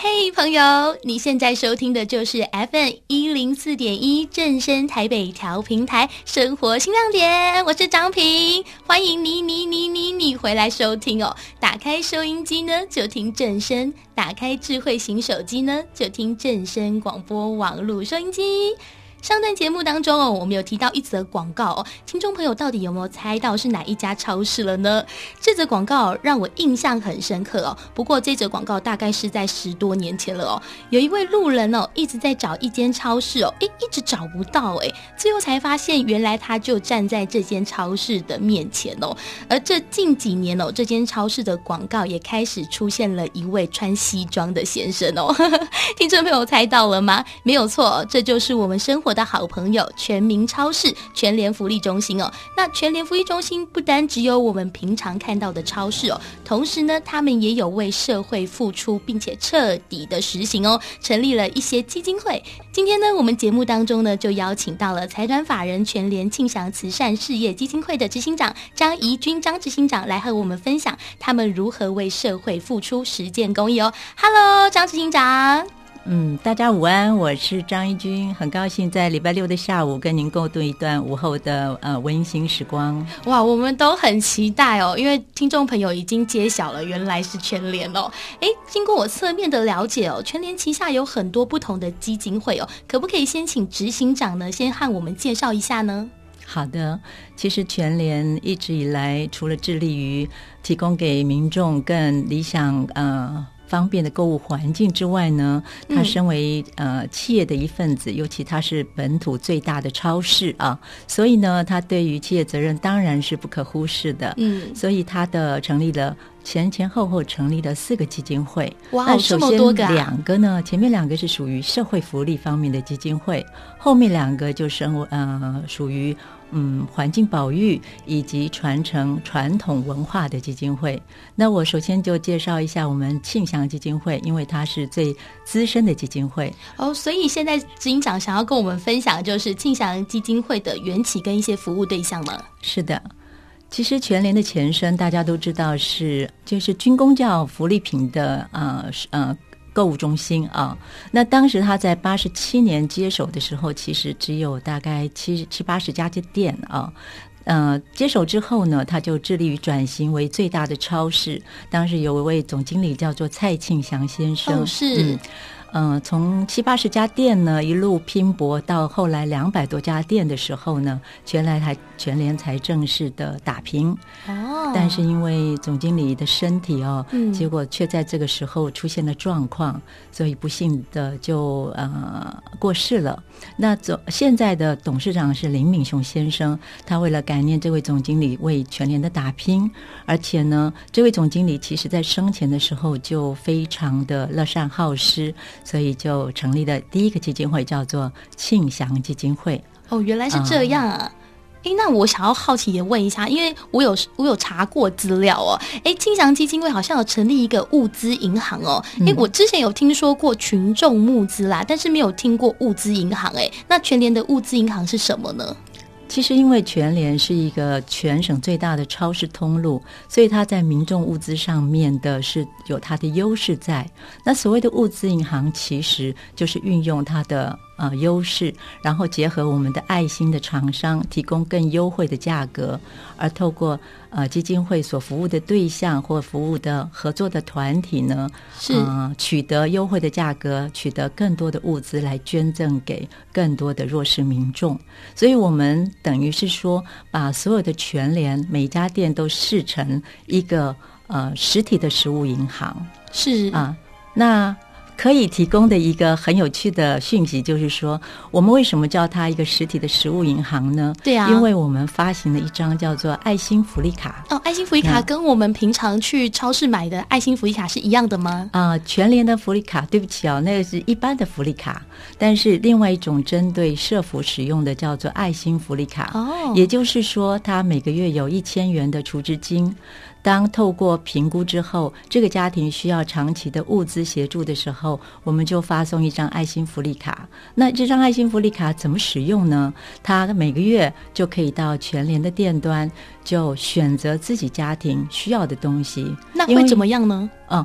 嘿，朋友，你现在收听的就是 FM 一零四点一正声台北调频台生活新亮点，我是张平，欢迎你你你你你回来收听哦。打开收音机呢，就听正声；打开智慧型手机呢，就听正声广播网络收音机。上段节目当中哦，我们有提到一则广告哦，听众朋友到底有没有猜到是哪一家超市了呢？这则广告让我印象很深刻哦。不过这则广告大概是在十多年前了哦。有一位路人哦，一直在找一间超市哦，诶，一直找不到诶，最后才发现原来他就站在这间超市的面前哦。而这近几年哦，这间超市的广告也开始出现了一位穿西装的先生哦。听众朋友猜到了吗？没有错，这就是我们生活。我的好朋友全民超市全联福利中心哦，那全联福利中心不单只有我们平常看到的超市哦，同时呢，他们也有为社会付出，并且彻底的实行哦，成立了一些基金会。今天呢，我们节目当中呢，就邀请到了财团法人全联庆祥慈善事业基金会的执行长张怡君张执行长来和我们分享他们如何为社会付出，实践公益哦。Hello，张执行长。嗯，大家午安，我是张一军，很高兴在礼拜六的下午跟您共度一段午后的呃温馨时光。哇，我们都很期待哦，因为听众朋友已经揭晓了，原来是全联哦。哎，经过我侧面的了解哦，全联旗下有很多不同的基金会哦，可不可以先请执行长呢，先和我们介绍一下呢？好的，其实全联一直以来除了致力于提供给民众更理想呃。方便的购物环境之外呢，他身为呃企业的一份子，尤其他是本土最大的超市啊，所以呢，他对于企业责任当然是不可忽视的。嗯，所以他的成立了前前后后成立了四个基金会。哇，那首先这么多！两个呢，前面两个是属于社会福利方面的基金会，后面两个就是呃属于。嗯，环境保育以及传承传统文化的基金会。那我首先就介绍一下我们庆祥基金会，因为它是最资深的基金会。哦，所以现在执行长想要跟我们分享，就是庆祥基金会的缘起跟一些服务对象吗？是的，其实全联的前身大家都知道是就是军工教福利品的呃呃。购物中心啊，那当时他在八十七年接手的时候，其实只有大概七七八十家店啊。呃，接手之后呢，他就致力于转型为最大的超市。当时有一位总经理叫做蔡庆祥先生，哦、是。嗯嗯、呃，从七八十家店呢，一路拼搏到后来两百多家店的时候呢，全来台全联才正式的打平。哦，但是因为总经理的身体哦，嗯，结果却在这个时候出现了状况，所以不幸的就呃过世了。那总现在的董事长是林敏雄先生，他为了感念这位总经理为全联的打拼，而且呢，这位总经理其实在生前的时候就非常的乐善好施。所以就成立的第一个基金会，叫做庆祥基金会。哦，原来是这样啊！哎、嗯，那我想要好奇的问一下，因为我有我有查过资料哦。哎，庆祥基金会好像有成立一个物资银行哦。哎，我之前有听说过群众募资啦，但是没有听过物资银行。哎，那全联的物资银行是什么呢？其实，因为全联是一个全省最大的超市通路，所以它在民众物资上面的是有它的优势在。那所谓的物资银行，其实就是运用它的。呃，优势，然后结合我们的爱心的厂商，提供更优惠的价格，而透过呃基金会所服务的对象或服务的合作的团体呢，是、呃、取得优惠的价格，取得更多的物资来捐赠给更多的弱势民众。所以，我们等于是说，把所有的全联每一家店都视成一个呃实体的食物银行，是啊，那。可以提供的一个很有趣的讯息，就是说，我们为什么叫它一个实体的食物银行呢？对啊，因为我们发行了一张叫做爱心福利卡。哦，爱心福利卡跟我们平常去超市买的爱心福利卡是一样的吗？啊、呃，全联的福利卡，对不起哦，那个是一般的福利卡，但是另外一种针对社福使用的叫做爱心福利卡。哦，也就是说，它每个月有一千元的储值金。当透过评估之后，这个家庭需要长期的物资协助的时候，我们就发送一张爱心福利卡。那这张爱心福利卡怎么使用呢？他每个月就可以到全联的店端，就选择自己家庭需要的东西。那会怎么样呢？嗯。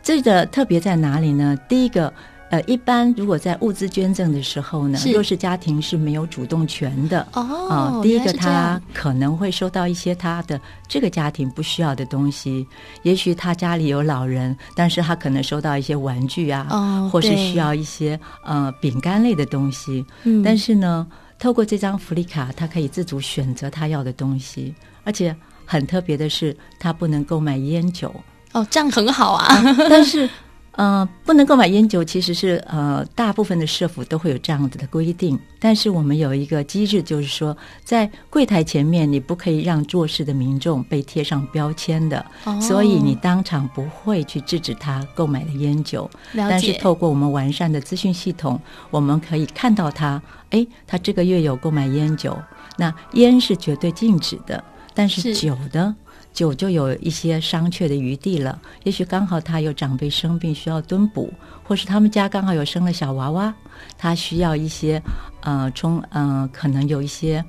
这个特别在哪里呢？第一个。呃，一般如果在物资捐赠的时候呢，弱势家庭是没有主动权的哦。呃、第一个他可能会收到一些他的这个家庭不需要的东西，也许他家里有老人，但是他可能收到一些玩具啊，哦、或是需要一些呃饼干类的东西。嗯，但是呢，透过这张福利卡，他可以自主选择他要的东西，而且很特别的是，他不能购买烟酒。哦，这样很好啊，啊但是。呃，不能购买烟酒，其实是呃，大部分的社府都会有这样子的规定。但是我们有一个机制，就是说，在柜台前面，你不可以让做事的民众被贴上标签的，哦、所以你当场不会去制止他购买的烟酒。但是透过我们完善的资讯系统，我们可以看到他，哎，他这个月有购买烟酒，那烟是绝对禁止的，但是酒的。酒就有一些商榷的余地了，也许刚好他有长辈生病需要蹲补，或是他们家刚好有生了小娃娃，他需要一些呃充呃可能有一些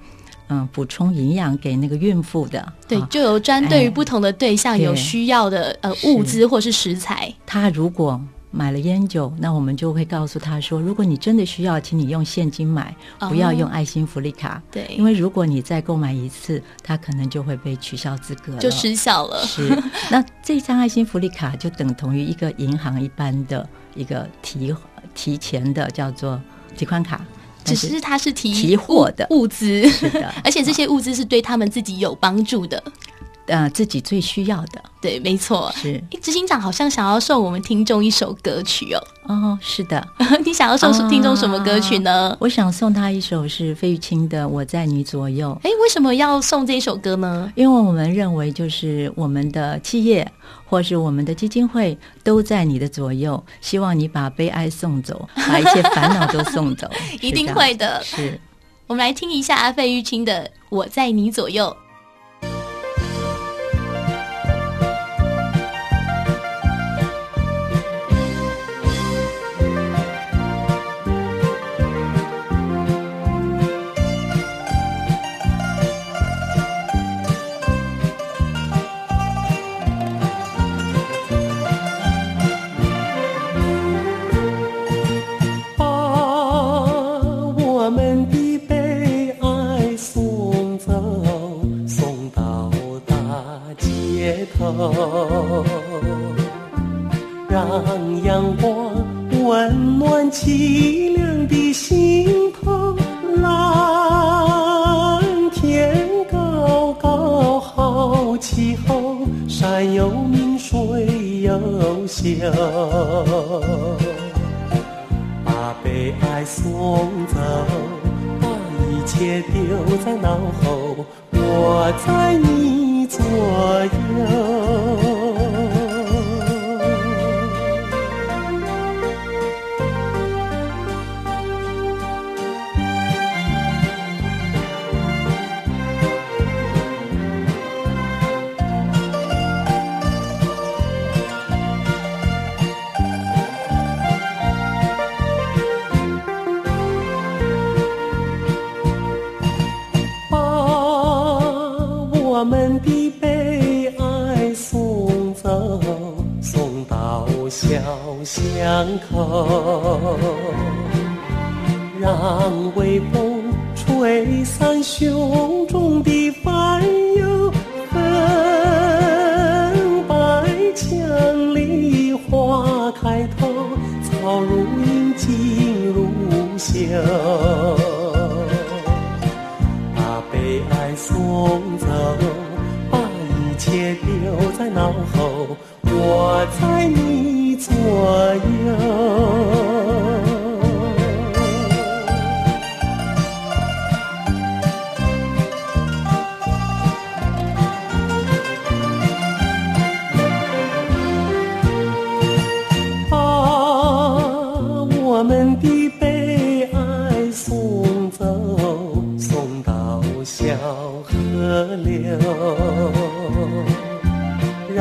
嗯、呃、补充营养给那个孕妇的，对，就有专对于不同的对象有需要的、哎、呃物资或是食材，他如果。买了烟酒，那我们就会告诉他说：如果你真的需要，请你用现金买，不要用爱心福利卡。哦、对，因为如果你再购买一次，他可能就会被取消资格了，就失效了。是，那这张爱心福利卡就等同于一个银行一般的一个提提前的叫做提款卡，只是它是提提货的。物资，是的，而且这些物资是对他们自己有帮助的。呃，自己最需要的，对，没错，是。执行长好像想要送我们听众一首歌曲哦。哦，是的，你想要送听众什么歌曲呢？啊，我想送他一首是费玉清的《我在你左右》。哎，为什么要送这一首歌呢？因为我们认为，就是我们的企业或是我们的基金会都在你的左右，希望你把悲哀送走，把一切烦恼都送走。一定会的。是，我们来听一下费玉清的《我在你左右》。优秀，把悲哀送走，把一切丢在脑后，我在你左右。我们的悲哀送走送到小巷口让微风吹散胸中的烦忧分白墙里花开透草如茵景如秀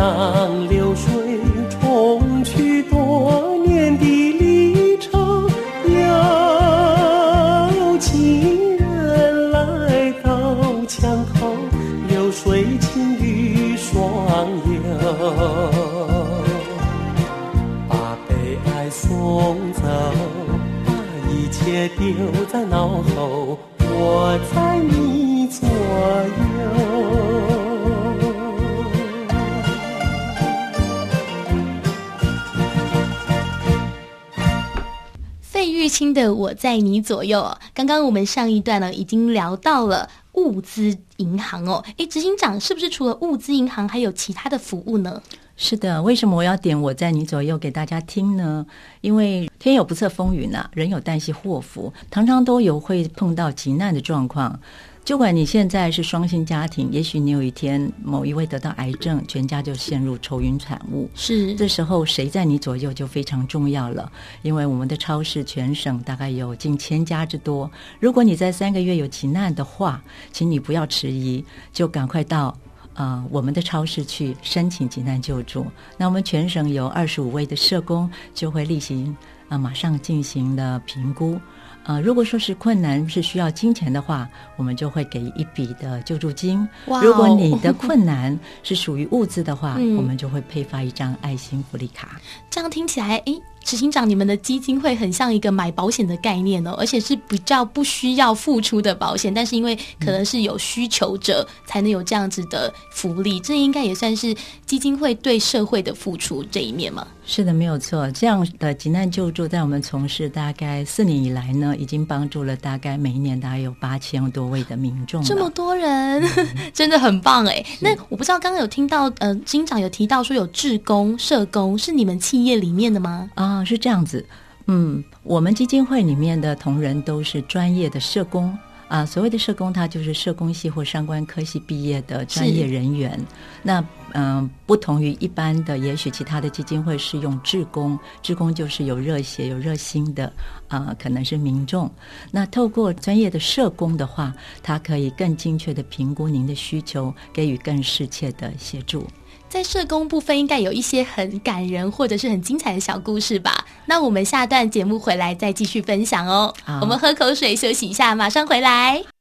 让流水冲去多年的离愁有情人来到墙头流水情雨双游把悲哀送走把一切丢在脑后我在你轻的《我在你左右》。刚刚我们上一段呢，已经聊到了物资银行哦。诶，执行长，是不是除了物资银行，还有其他的服务呢？是的，为什么我要点《我在你左右》给大家听呢？因为天有不测风云啊，人有旦夕祸福，常常都有会碰到急难的状况。就管你现在是双薪家庭，也许你有一天某一位得到癌症，全家就陷入愁云惨雾。是，这时候谁在你左右就非常重要了。因为我们的超市全省大概有近千家之多，如果你在三个月有急难的话，请你不要迟疑，就赶快到啊、呃、我们的超市去申请急难救助。那我们全省有二十五位的社工就会例行啊、呃、马上进行了评估。呃，如果说是困难是需要金钱的话，我们就会给一笔的救助金。Wow 如果你的困难是属于物资的话，嗯、我们就会配发一张爱心福利卡。这样听起来，诶。执行长，你们的基金会很像一个买保险的概念哦，而且是比较不需要付出的保险，但是因为可能是有需求者才能有这样子的福利，这应该也算是基金会对社会的付出这一面吗？是的，没有错。这样的急难救助，在我们从事大概四年以来呢，已经帮助了大概每一年大概有八千多位的民众。这么多人，嗯、真的很棒哎。那我不知道刚刚有听到，呃，执行长有提到说有志工、社工，是你们企业里面的吗？啊。啊，是这样子，嗯，我们基金会里面的同仁都是专业的社工啊。所谓的社工，他就是社工系或相关科系毕业的专业人员。那嗯、呃，不同于一般的，也许其他的基金会是用志工，志工就是有热血、有热心的啊，可能是民众。那透过专业的社工的话，他可以更精确的评估您的需求，给予更适切的协助。在社工部分，应该有一些很感人或者是很精彩的小故事吧？那我们下段节目回来再继续分享哦。我们喝口水休息一下，马上回来。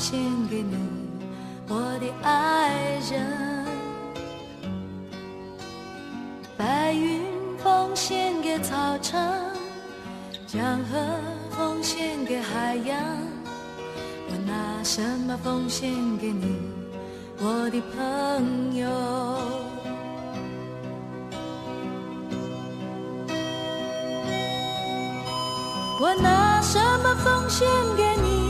献给你我的爱人白云奉献给草场江河奉献给海洋我拿什么奉献给你？我的朋友我拿什么奉献给你？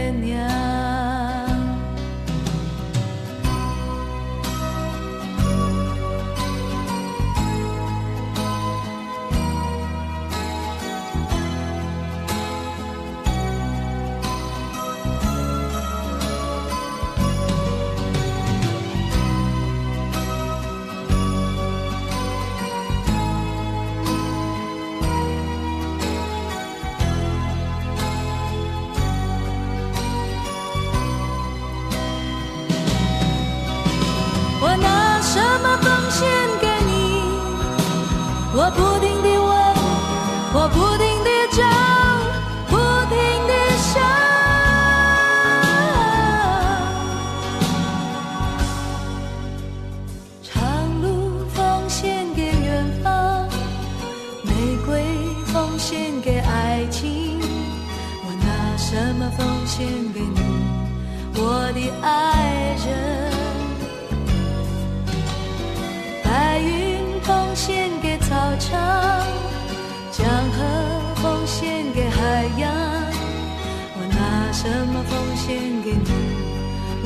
就不停的想长路奉献给远方。玫瑰奉献给爱情我拿什么奉献给你？我的爱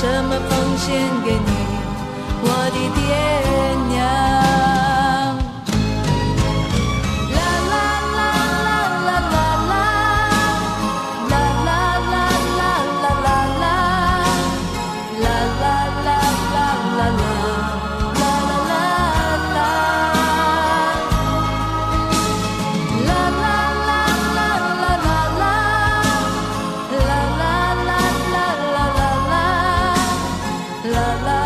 什么奉献给你，我的爹 la la